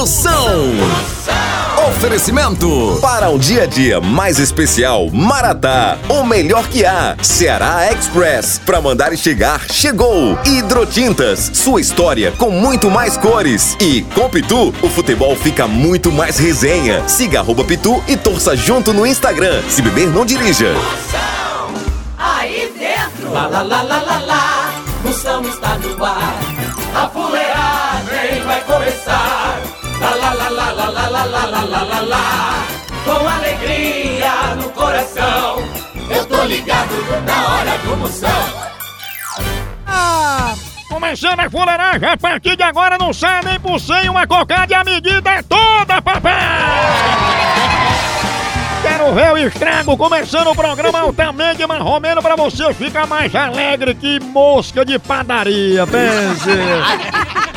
Moção. Oferecimento para um dia a dia mais especial, Maratá, o melhor que há. Ceará Express, para mandar e chegar, chegou. Hidrotintas, sua história com muito mais cores. E com Pitu, o futebol fica muito mais resenha. Siga arroba Pitu e torça junto no Instagram. Se beber, não dirija. Aí dentro, lá lá lá lá lá lá, Moção está no ar. A fuleagem vai começar. Com alegria no coração, eu tô ligado na hora do Moção. Ah, começando a fuleiragem, a partir de agora não sai nem por cem uma cocada e a medida é toda, papai! Quero ver o estrago começando o programa altamente marromeno pra você ficar mais alegre que mosca de padaria, pense!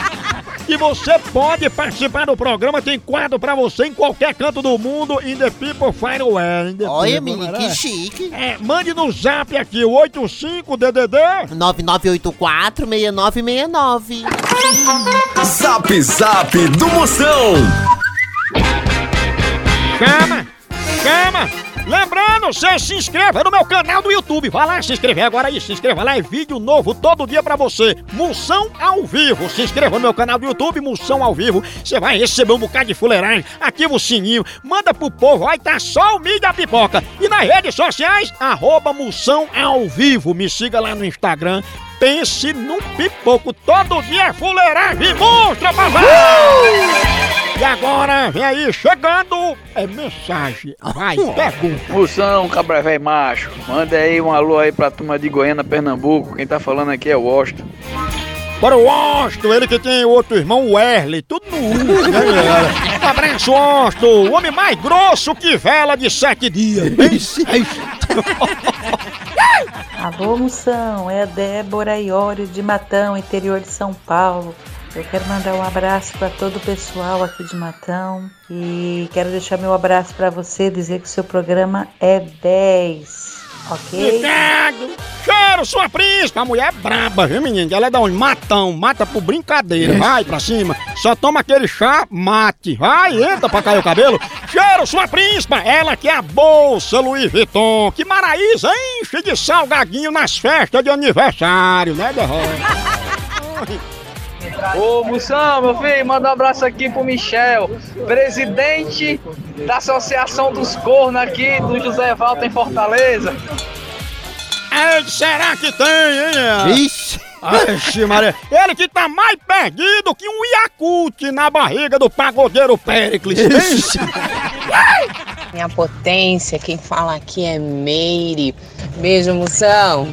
E você pode participar do programa, tem quadro pra você em qualquer canto do mundo, in the people in the Olha, people, menino, que chique. É, mande no zap aqui, o 85DDD 9984-6969. Zap Zap do Moção. Chama! Chama! Lembrando, você se inscreva no meu canal do YouTube. Vai lá se inscrever agora aí, se inscreva lá, é vídeo novo todo dia pra você. Moção ao vivo. Se inscreva no meu canal do YouTube, Moção ao vivo. Você vai receber um bocado de fuleiragem. Ativa o sininho, manda pro povo, vai tá só o mídia da pipoca. E nas redes sociais, arroba Moção ao vivo. Me siga lá no Instagram. Pense num pipoco. Todo dia é fuleiragem. Mostra, papai! E agora, vem aí, chegando, é mensagem. Vai, pergunta. Moção, cabra velho macho, manda aí um alô aí pra turma de Goiânia, Pernambuco. Quem tá falando aqui é o Washington. Para o Austin, ele que tem outro irmão, o Erle, tudo no U, né, abraço, Austin, o homem mais grosso que vela de sete dias. Alô, Moção, é a Débora Iório de Matão, interior de São Paulo. Eu quero mandar um abraço para todo o pessoal aqui de Matão e quero deixar meu abraço para você, dizer que o seu programa é 10, ok? Obrigado. Cheiro, sua príncipe. A mulher é braba, viu, menino? Ela é da onde? Matão. Mata por brincadeira. Vai pra cima. Só toma aquele chá, mate. Vai, entra pra cair o cabelo. Cheiro, sua príncipe. Ela que é a bolsa Louis Vuitton. Que Maraísa enche de salgadinho nas festas de aniversário, né, Derrota? Ô Moção, meu filho, manda um abraço aqui pro Michel, presidente da Associação dos Cornos aqui do José Valta em Fortaleza. Ei, será que tem, hein? Ixi. Vixe, Maria. Ele que tá mais perdido que um Yakult na barriga do pagodeiro Péricles. Vixe. Minha potência, quem fala aqui é Meire. Beijo, moção.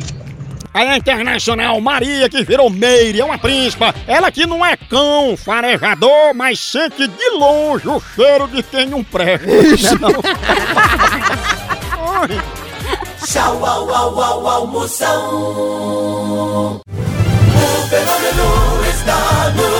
Aí a internacional Maria que virou Meire, é uma príncipa. Ela que não é cão farejador, mas sente de longe o cheiro de quem não presta. Não, não. Oi. Tchau, au, au, au, au, Moção. O fenômeno está no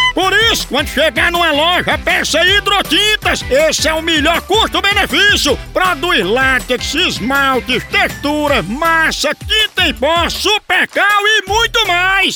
Por isso, quando chegar numa loja, peça hidrotintas. Esse é o melhor custo-benefício. Produz látex, esmaltes, textura, massa, tinta em pó, supercal e muito mais.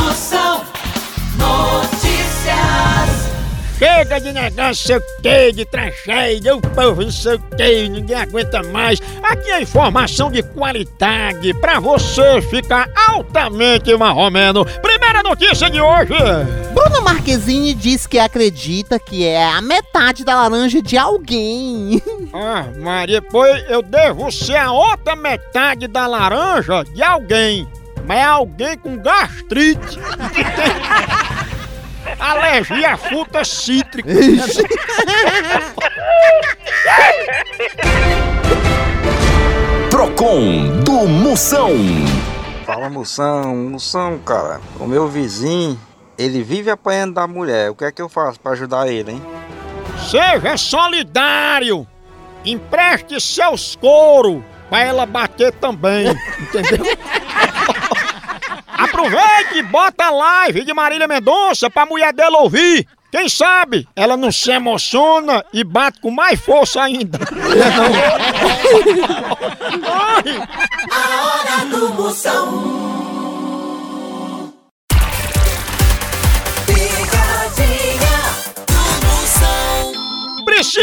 Notícias. Chega de negócio, sei o quê, de tragédia, o povo não sei o quê, ninguém aguenta mais. Aqui é informação de qualidade pra você ficar altamente marromeno. Primeira notícia de hoje. Bruna Marquezine diz que acredita que é a metade da laranja de alguém. Ah, Maria, pois eu devo ser a outra metade da laranja de alguém. Mas é alguém com gastrite. Alergia a frutas cítricas. Procon do Moção. Fala moção, moção, cara. O meu vizinho, ele vive apanhando da mulher. O que é que eu faço pra ajudar ele, hein? Seja solidário. Empreste seus couro pra ela bater também. Entendeu? Aproveite e bota a live de Marília Mendonça pra mulher dela ouvir. Quem sabe ela não se emociona e bate com mais força ainda. Ai. A hora do Moção.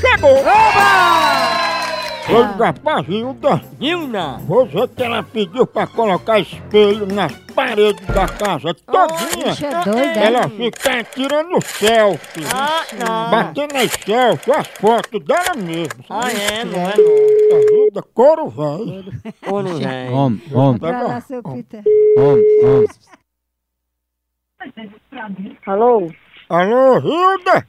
chegou! Oba! Oi, Rapazilda, Hilda! você que ela pediu pra colocar espelho nas paredes da casa todinha, bicha doida, ela hein? fica tirando selfie, Ah, não. batendo as selfies, as fotos dela mesma. Ah, é, não é não. Ajuda, couro velho. Não é. Homem, homem, Tá bom? seu Peter. homem, homem. Alô? Alô, Hilda?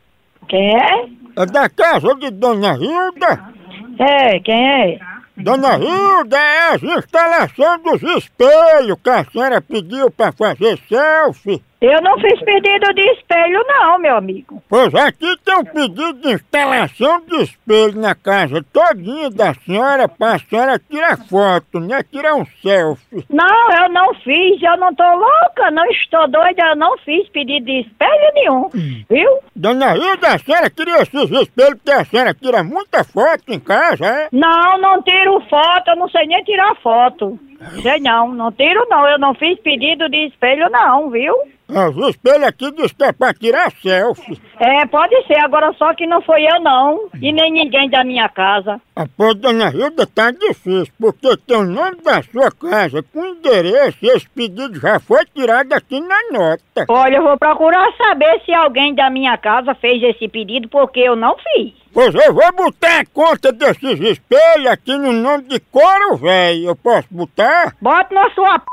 Quem é? É da casa de Dona Hilda? É, quem é? Dona Hilda, é as instalações dos espelhos que a senhora pediu pra fazer selfie. Eu não fiz pedido de espelho, não, meu amigo. Pois aqui tem um pedido de instalação de espelho na casa todinha da senhora pra senhora tirar foto, né? Tirar um selfie. Não, eu não fiz, eu não tô louca, não estou doida, eu não fiz pedido de espelho nenhum, viu? Dona Hilda, a senhora queria esses espelhos porque a senhora tira muita foto em casa, é? Não, não tiro foto, eu não sei nem tirar foto. Sei não, não tiro não, eu não fiz pedido de espelho não, viu? Os espelhos aqui diz que é pra tirar selfie. É, pode ser, agora só que não foi eu não, e nem ninguém da minha casa. Ah, pô, Dona Hilda, tá difícil, porque tem o nome da sua casa com endereço e esse pedido já foi tirado aqui na nota. Olha, eu vou procurar saber se alguém da minha casa fez esse pedido, porque eu não fiz. Pois eu vou botar a conta desses espelhos aqui no nome de Coro Velho. Eu posso botar? Bota na sua p...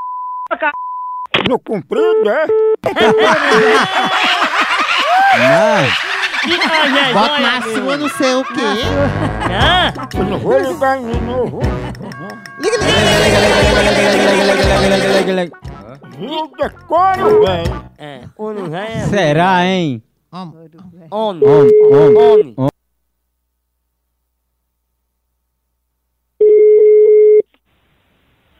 No comprido, é? Não. Bota na sua, não sei o quê. Eu não vou ligar em Liga, Liga, Liga, Liga, liga, liga, liga, liga, liga, liga, liga, liga, liga, liga, liga, liga. Rio de couro, velho. É, Liga, Liga, Liga, Será, hein? Liga, Liga, Homem, homem. Liga,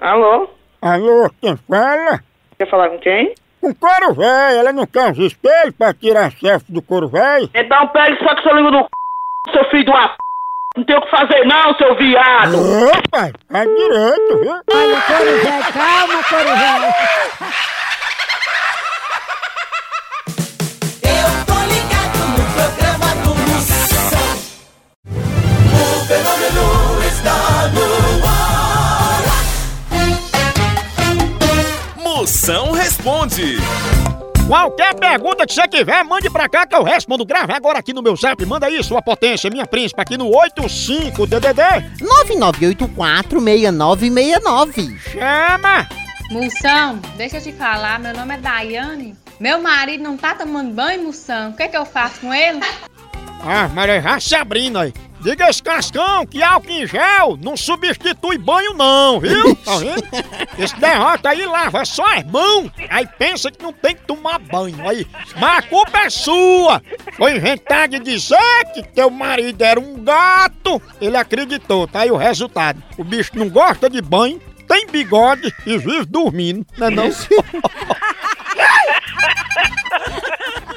Alô? Alô, quem fala? Quer falar com quem? Com Coro Velho, ela não quer os espelhos pra tirar selfie do Coro Velho? Então pegue só que seu língua do c... seu filho de uma p... Não tem o que fazer não, seu viado! Opa, tá direito, viu? Olha, Corujé, calma, Corujé. Eu Moção responde. Qualquer pergunta que você tiver, mande pra cá que eu respondo. Grave agora aqui no meu zap. Manda aí, sua potência, minha príncipe, aqui no 85DDD. 99846969. Chama! Moção, deixa eu te falar, meu nome é Daiane. Meu marido não tá tomando banho, Moção. O que, é que eu faço com ele? Ah, Maria, já se abrindo aí. Diga esse cascão que álcool em gel não substitui banho não, viu? Tá vendo? Esse derrota aí lava só as mãos, aí pensa que não tem que tomar banho aí. Mas a culpa é sua! Foi inventar de dizer que teu marido era um gato, ele acreditou, tá aí o resultado. O bicho não gosta de banho, tem bigode e vive dormindo, não é não?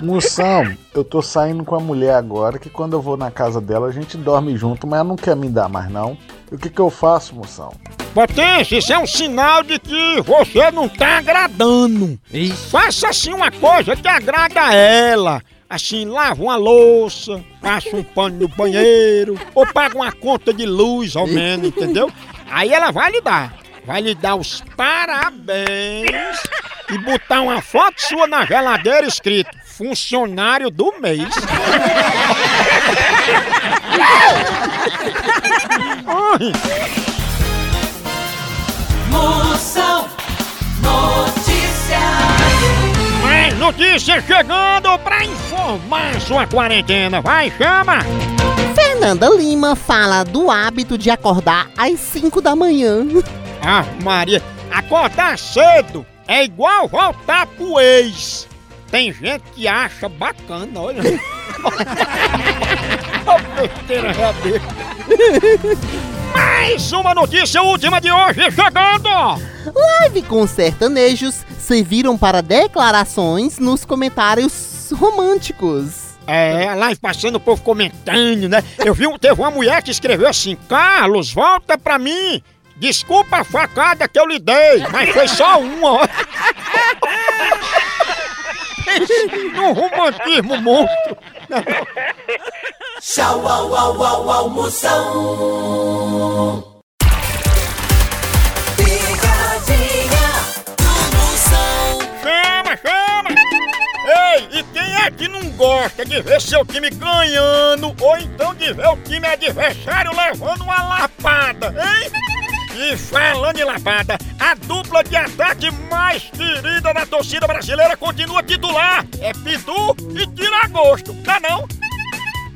Moção, eu tô saindo com a mulher agora que quando eu vou na casa dela a gente dorme junto, mas ela não quer me dar mais não. E o que que eu faço, moção? Potência, isso é um sinal de que você não tá agradando. Faça assim uma coisa que agrada a ela. Assim, lava uma louça, passa um pano no banheiro, ou paga uma conta de luz ao menos, entendeu? Aí ela vai lhe dar. Vai lhe dar os parabéns e botar uma foto sua na geladeira escrito funcionário do mês. Moção Notícias. Mais notícias chegando pra informar sua quarentena. Vai, chama! Fernanda Lima fala do hábito de acordar às 5 da manhã. Ah, Maria, acordar cedo é igual voltar pro ex. Tem gente que acha bacana, olha. A besteira já. Mais uma notícia última de hoje chegando! Live com sertanejos serviram para declarações nos comentários românticos. É, lá passando o povo comentando, né? Eu vi, teve uma mulher que escreveu assim: Carlos, volta pra mim! Desculpa a facada que eu lhe dei, mas foi só uma. ó." um romantismo monstro. Tchau, au, au, au, au, Moção. Picadinha do Moção. Chama, chama! Ei, e quem é que não gosta de ver seu time ganhando ou então de ver o time adversário levando uma lapada, hein? E falando em lapada, a dupla de ataque mais querida da torcida brasileira continua titular. É Pitu e Tiragosto, tá não?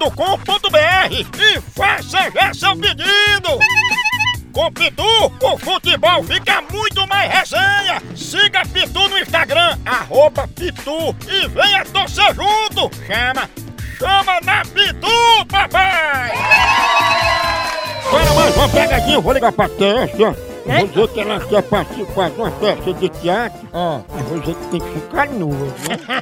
loja.pitu.com.br e faça já seu pedido. Com Pitu, o futebol fica muito mais resenha. Siga Pitu no Instagram, arroba Pitu e venha torcer junto. Chama, chama na Pitu, papai! Agora mais uma pegadinha, vou ligar pra Tessa. Eu Vou dizer que ela quer participar de uma peça de teatro. Eu vou dizer que tem que ficar nua, né?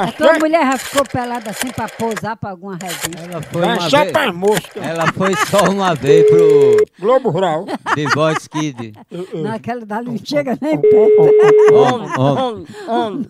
A tua mulher já ficou pelada assim pra posar pra alguma resenha? Ela Foi Vai uma só vez- pra mosca. Ela foi só uma vez pro Globo Rural. The Voice Kid. Naquela dali não chega nem perto. Homem, homem. homem.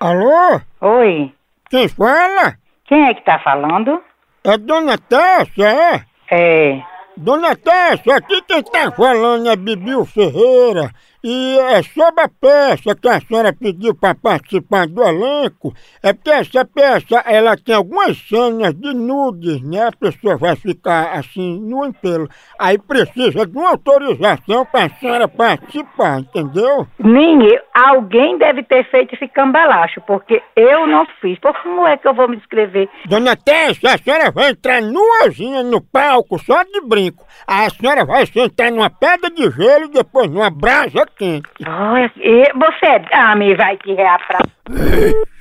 Alô? Oi. Quem fala? Quem é que tá falando? É Dona Tessa, é? É. Dona Tessa, aqui quem tá falando é Bibiu Ferreira. E é sobre a peça que a senhora pediu para participar do elenco. É porque essa peça, ela tem algumas cenas de nudes, né? A pessoa vai ficar assim, no inteiro. Aí precisa de uma autorização para a senhora participar, entendeu? Ninguém, alguém deve ter feito esse cambalacho, porque eu não fiz. Por como é que eu vou me inscrever? Dona Tessa, a senhora vai entrar nuazinha no palco, só de brinco. Aí a senhora vai sentar numa pedra de gelo e depois numa brasa quente. Olha, e você, ah, me vai te reaprar.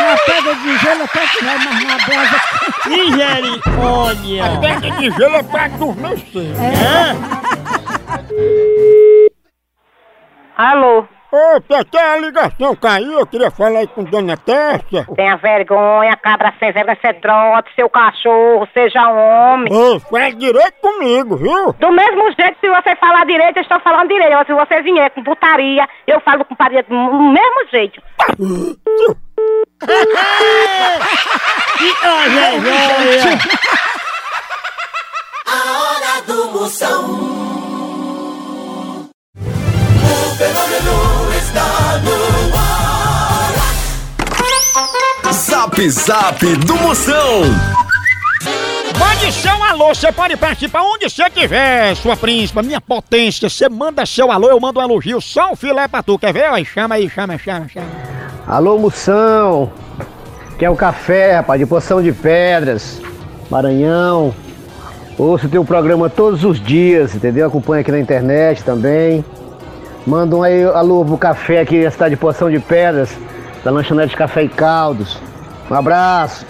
Uma pedra de gelo até que vai mais uma brasa. Misericórdia! A pedra de gelo é pra adormecer. Alô? Ô, Tete, a ligação caiu, eu queria falar aí com Dona Tessa. Tenha vergonha, cabra sem vergonha, você trote, seu cachorro, seja homem. Ô, faz direito comigo, viu? Do mesmo jeito, se você falar direito, eu estou falando direito. Se você vier com putaria, eu falo com putaria do mesmo jeito. A hora do Moção. Está no ar. Zap Zap do Moção. Seu alô, você pode participar onde você quiser, sua príncipa, minha potência. Você manda seu alô, eu mando um elogio, só um filé pra tu. Quer ver? Aí, chama aí, chama, chama, chama. Alô, Moção. Quer o café, rapaz, de Poção de Pedras, Maranhão. Ouço teu programa todos os dias, entendeu? Acompanha aqui na internet também. Manda um aí, alô pro café aqui na cidade de Poção de Pedras, da lanchonete Café e Caldos. Um abraço.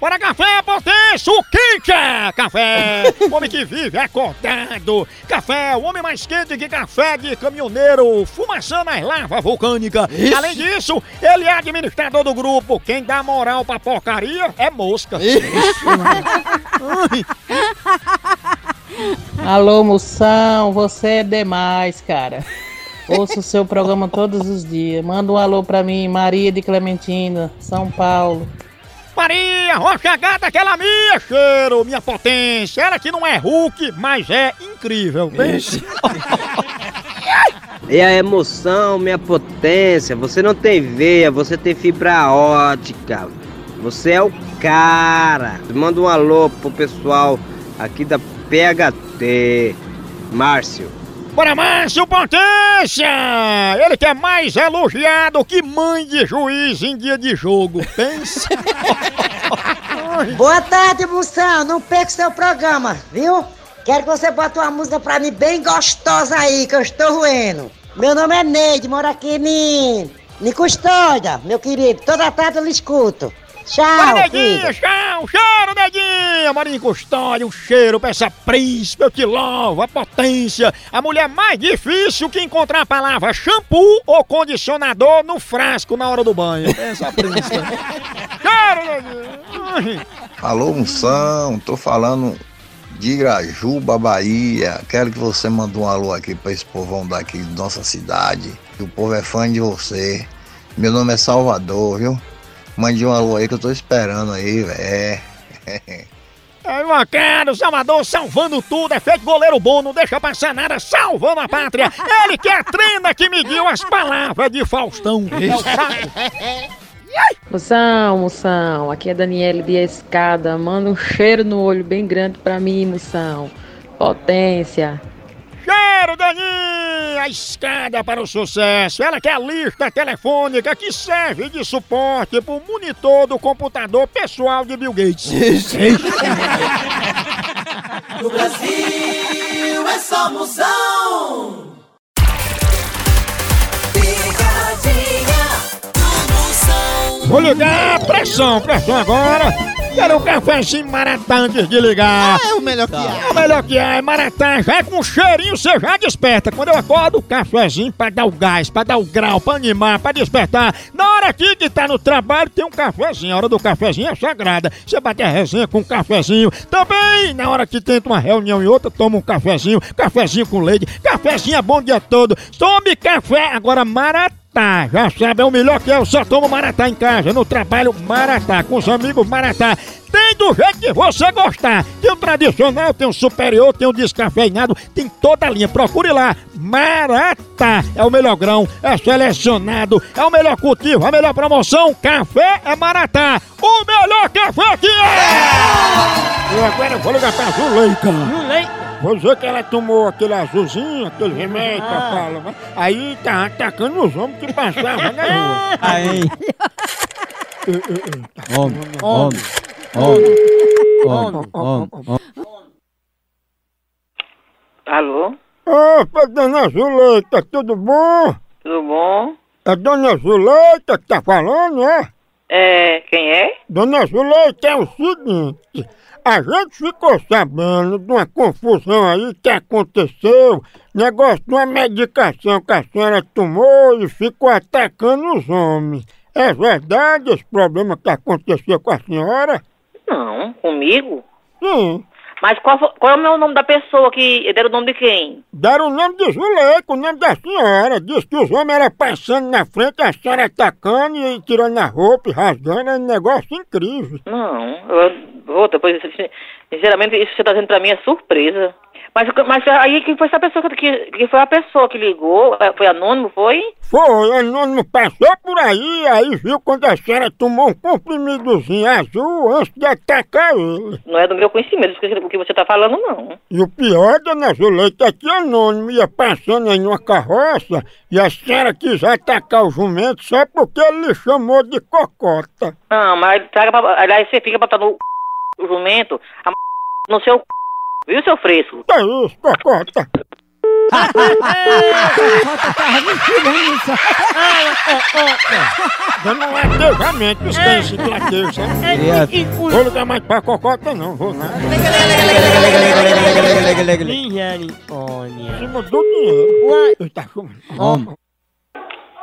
Bora café, potência, o quente é café. O homem que vive acordado. Café, o homem mais quente que café de caminhoneiro, fumaçando as lavas vulcânicas. Além disso, ele é administrador do grupo. Quem dá moral pra porcaria é mosca. Alô, moção, você é demais, cara. Ouço o seu programa todos os dias. Manda um alô pra mim, Maria de Clementina, São Paulo. Maria, rocha gata, aquela minha cheiro, minha potência. Ela que não é Hulk, mas é incrível. Pense. E a emoção, minha potência, você não tem veia, você tem fibra ótica. Você é o cara. Manda um alô pro pessoal aqui da PHT. Márcio. Bora, Márcio Potência! Ele que é mais elogiado que mãe de juiz em dia de jogo. Pense. Boa tarde, Moção. Não perca seu programa, viu? Quero que você bote uma música pra mim bem gostosa aí, que eu estou ruendo. Meu nome é Neide, moro aqui em... em Custódia, meu querido. Toda tarde eu lhe escuto. Tchau, Bora, filho. Neguinha, tchau, cheiro, Neguinha! Marinho Custódia, um cheiro pra essa príncipe, eu te louvo, a potência. A mulher mais difícil que encontrar a palavra shampoo ou condicionador no frasco na hora do banho. Essa príncipe. cheiro, Neguinha! Alô, Moção, tô falando de Grajuba, Bahia. Quero que você mande um alô aqui pra esse povão daqui de nossa cidade. Que o povo é fã de você. Meu nome é Salvador, viu? Mande um alô aí que eu tô esperando aí, velho. É. É bacana, Salvador salvando tudo, é feito goleiro bom, não deixa passar nada, salvando a pátria. Ele que é a trena que mediu as palavras de Faustão. É. Moção, moção, aqui é Daniele de Escada. Manda um cheiro no olho bem grande pra mim, moção. Potência. Cheiro, Daninha! A escada para o sucesso. Ela que é a lista telefônica que serve de suporte pro monitor do computador pessoal de Bill Gates. No Brasil é só moção. Picadinha do moção. Vou ligar, pressão, pressão agora. Quero um cafezinho maratá antes de ligar. É o melhor que há. É o melhor que é, maratá. Já é com cheirinho, você já desperta. Quando eu acordo, o cafezinho pra dar o gás, pra dar o grau, pra animar, pra despertar. Na hora aqui que tá no trabalho, tem um cafezinho. A hora do cafezinho é sagrada. Você bate a resenha com um cafezinho. Também, na hora que tenta uma reunião e outra, toma um cafezinho. Cafezinho com leite. Cafezinho é bom o dia todo. Tome café. Agora, maratá. Maratá, já sabe, é o melhor que é. Eu só tomo Maratá em casa, no trabalho Maratá, com os amigos Maratá. Tem do jeito que você gostar. Tem o tradicional, tem o superior, tem o descafeinado, tem toda a linha. Procure lá. Maratá é o melhor grão, é selecionado, é o melhor cultivo, a melhor promoção. Café é Maratá. O melhor café que é! Agora eu vou ligar pra Zuleika. Zuleika? Vou dizer que ela tomou aquele azulzinho, aquele remédio que fala, né? Aí tá atacando os homens que passavam na rua. Aí. Homem, Homem. homem, homem, homem, homem. Alô? Opa, dona Zuleika, tudo bom? Tudo bom? É dona Zuleika que tá falando, é? É, quem é? Dona Zuleika, é o seguinte, a gente ficou sabendo de uma confusão aí que aconteceu, negócio de uma medicação que a senhora tomou e ficou atacando os homens. É verdade esse problema que aconteceu com a senhora? Não, comigo? Sim. Mas qual, qual é o nome da pessoa que deram o nome de quem? Deram o nome de Zuleika, o nome da senhora. Diz que os homens eram passando na frente, a senhora atacando e tirando a roupa e rasgando, é um negócio incrível. Não, eu, outra, pois, sinceramente, isso que você tá dizendo pra mim é surpresa. Mas, mas aí quem foi essa pessoa que, que, foi a pessoa que ligou? É, Foi anônimo, foi? Foi, anônimo passou por aí, aí viu quando a senhora tomou um comprimidozinho azul antes de atacar ele. Não é do meu conhecimento o que você tá falando, não. E o pior, dona Zuleika, é que anônimo ia passando aí numa carroça e a senhora quis atacar o jumento só porque ele lhe chamou de cocota. Ah, mas traga pra, aliás, você fica botando o, o jumento a no seu c... Viu, seu fresco? Que isso, cocota? Dando um latejamento, isso tem esse latejo, sabe? Vou ligar mais pra cocota não, vou nada. Em cima do dinheiro. Ele tá chamando.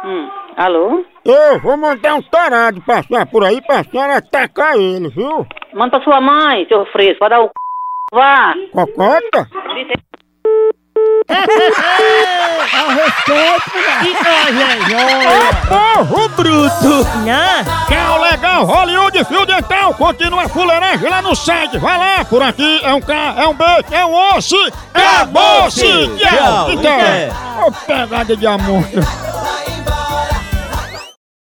Hum, alô? Eu vou mandar um tarado passar por aí pra senhora atacar ele, viu? Manda pra sua mãe, seu fresco, vai dar o c... Vá! Cocota? Ao respeito, Porro bruto! Quer o legal Hollywood Fio Dental? Continua a fuleiragem lá no site. Vai lá, por aqui é um K, é um B, é um osso. Acabou-se! Tchau. Então, ô pegada de amor.